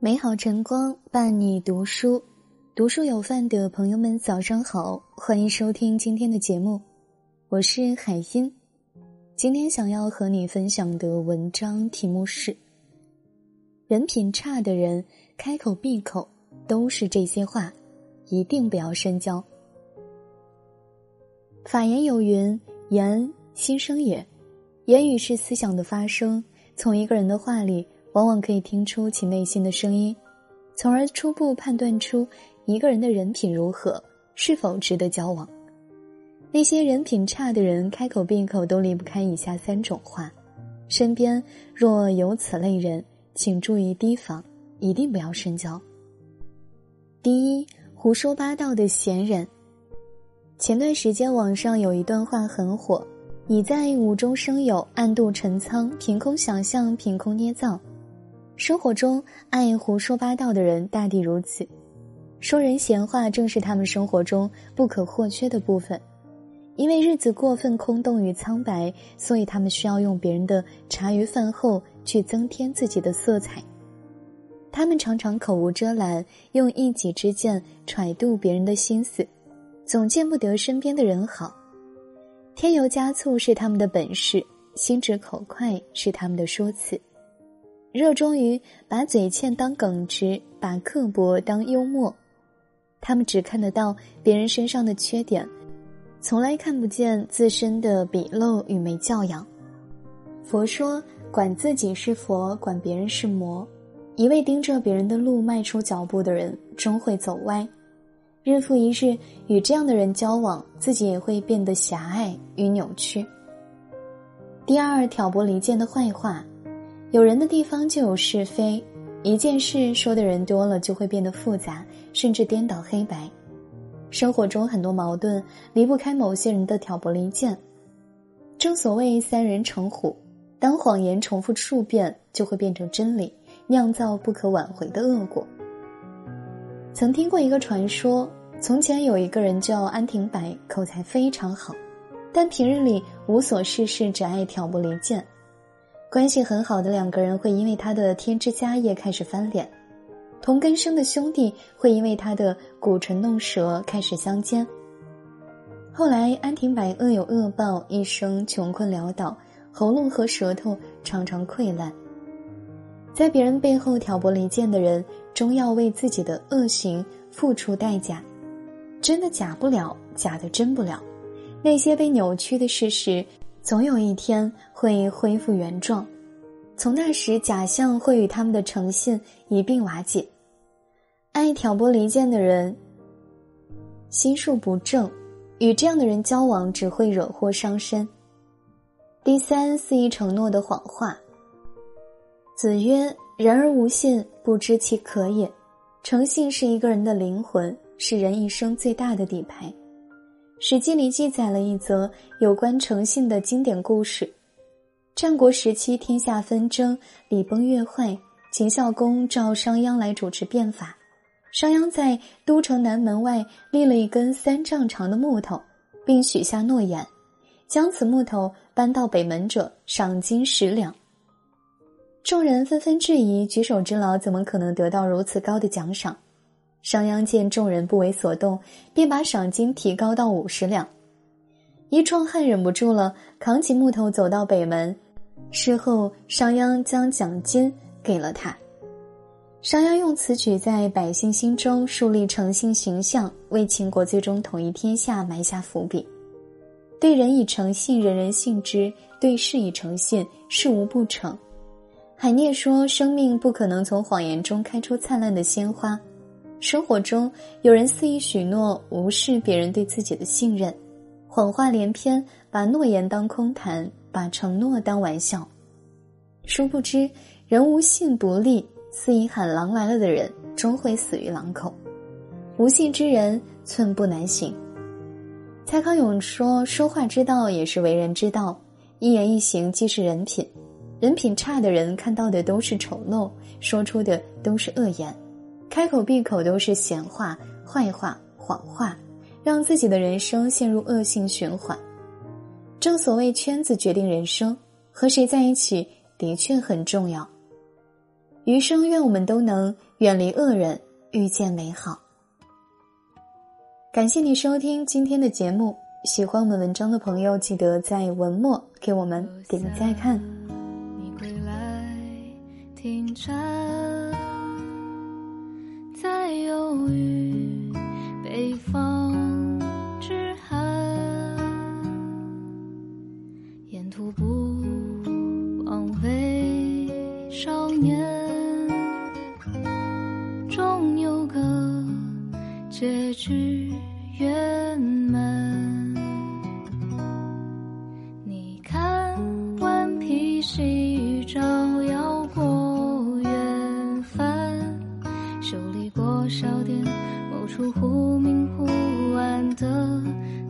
美好晨光伴你读书，读书有范的朋友们，早上好，欢迎收听今天的节目，我是海音。今天想要和你分享的文章题目是：人品差的人开口闭口都是这些话，一定不要深交。法言有云：“言心生也。”言语是思想的发声，从一个人的话里。往往可以听出其内心的声音，从而初步判断出一个人的人品如何，是否值得交往。那些人品差的人，开口闭口都离不开以下三种话：身边若有此类人，请注意提防，一定不要深交。第一，胡说八道的闲人。前段时间网上有一段话很火：“你在无中生有，暗度陈仓，凭空想象，凭空捏造。”生活中爱胡说八道的人大抵如此，说人闲话正是他们生活中不可或缺的部分。因为日子过分空洞与苍白，所以他们需要用别人的茶余饭后去增添自己的色彩。他们常常口无遮拦，用一己之见揣度别人的心思，总见不得身边的人好。添油加醋是他们的本事，心直口快是他们的说辞。热衷于把嘴欠当耿直，把刻薄当幽默，他们只看得到别人身上的缺点，从来看不见自身的鄙陋与没教养。佛说：“管自己是佛，管别人是魔。”一味盯着别人的路迈出脚步的人，终会走歪。日复一日与这样的人交往，自己也会变得狭隘与扭曲。第二，挑拨离间的坏话。有人的地方就有是非，一件事说的人多了，就会变得复杂，甚至颠倒黑白。生活中很多矛盾离不开某些人的挑拨离间。正所谓三人成虎，当谎言重复数遍，就会变成真理，酿造不可挽回的恶果。曾听过一个传说：从前有一个人叫安廷白，口才非常好，但平日里无所事事，只爱挑拨离间。关系很好的两个人会因为他的添枝加叶开始翻脸，同根生的兄弟会因为他的鼓唇弄舌开始相奸。后来安廷白恶有恶报，一生穷困潦倒，喉咙和舌头常常溃烂。在别人背后挑拨离间的人，终要为自己的恶行付出代价。真的假不了，假的真不了。那些被扭曲的事实。总有一天会恢复原状，从那时假象会与他们的诚信一并瓦解。爱挑拨离间的人，心术不正，与这样的人交往只会惹祸伤身。第三，肆意承诺的谎话。子曰：“人而无信，不知其可也。”诚信是一个人的灵魂，是人一生最大的底牌。《史记》里记载了一则有关诚信的经典故事。战国时期，天下纷争，礼崩乐坏，秦孝公召商鞅来主持变法。商鞅在都城南门外立了一根三丈长的木头，并许下诺言：将此木头搬到北门者，赏金十两。众人纷纷质疑，举手之劳怎么可能得到如此高的奖赏？商鞅见众人不为所动，便把赏金提高到五十两。一壮汉忍不住了，扛起木头走到北门。事后，商鞅将奖金给了他。商鞅用此举在百姓心中树立诚信形象，为秦国最终统一天下埋下伏笔。对人以诚信，人人信之；对事以诚信，事无不成。海涅说：“生命不可能从谎言中开出灿烂的鲜花。”生活中，有人肆意许诺，无视别人对自己的信任，谎话连篇，把诺言当空谈，把承诺当玩笑。殊不知，人无信不立，肆意喊狼来了的人，终会死于狼口。无信之人，寸步难行。蔡康永说：“说话之道，也是为人之道。一言一行，既是人品。人品差的人，看到的都是丑陋，说出的都是恶言。”开口闭口都是闲话、坏话、谎话，让自己的人生陷入恶性循环。正所谓圈子决定人生，和谁在一起的确很重要。余生愿我们都能远离恶人，遇见美好。感谢你收听今天的节目，喜欢我们文章的朋友，记得在文末给我们点个再看。你归来停站，在忧郁北方之寒，沿途不枉为少年。终有个结局圆小店某处忽明忽暗的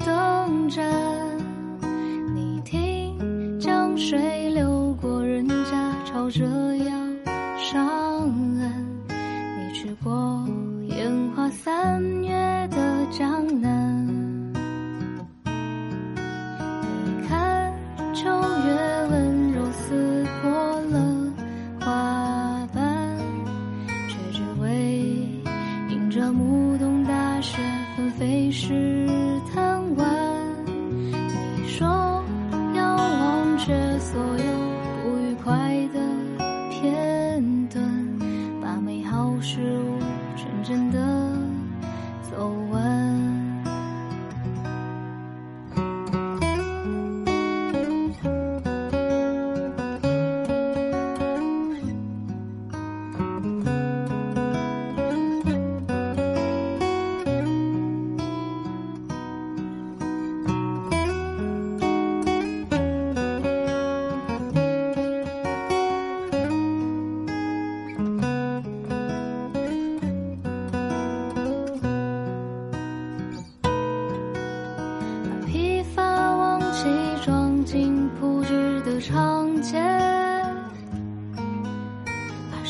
灯盏。你听，江水流过人家，朝着要上岸。你去过。烟花三月的江南，是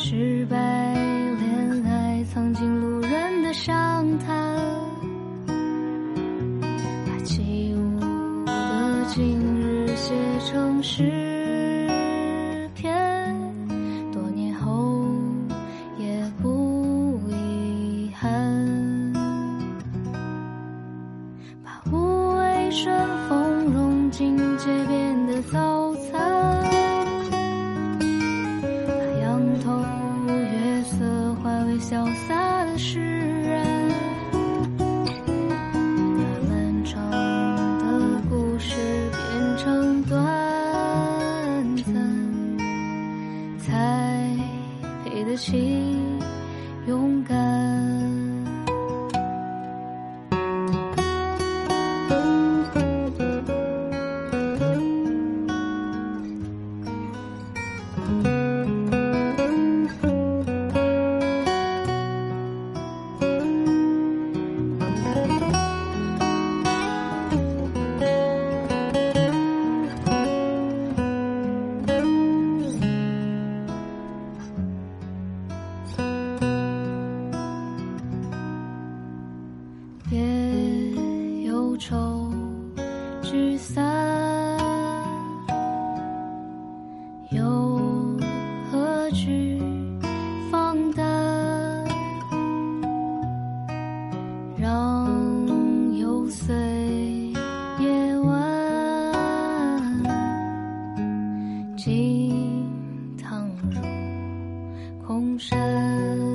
失败恋爱曾经路人的商谈，把起舞的今日写成诗是红山。